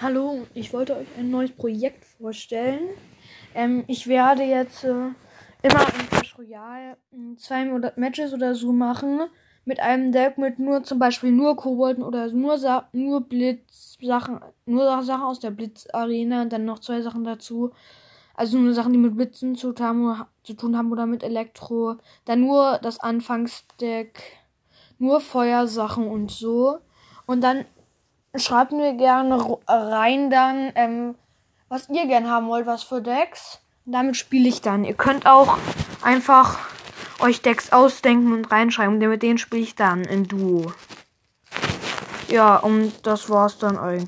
Hallo, ich wollte euch ein neues Projekt vorstellen. Ähm, ich werde jetzt äh, immer in Clash Royale äh, zwei Matches oder so machen. Mit einem Deck mit nur zum Beispiel nur Kobolden oder nur, Sa nur Blitz-Sachen, nur Sachen aus der Blitz-Arena und dann noch zwei Sachen dazu. Also nur Sachen, die mit Blitzen zu, zu tun haben oder mit Elektro. Dann nur das Anfangsdeck, nur Feuersachen und so. Und dann schreibt mir gerne rein dann, ähm, was ihr gern haben wollt, was für Decks. Damit spiele ich dann. Ihr könnt auch einfach euch Decks ausdenken und reinschreiben. Und mit denen spiele ich dann in Duo. Ja, und das war's dann eigentlich.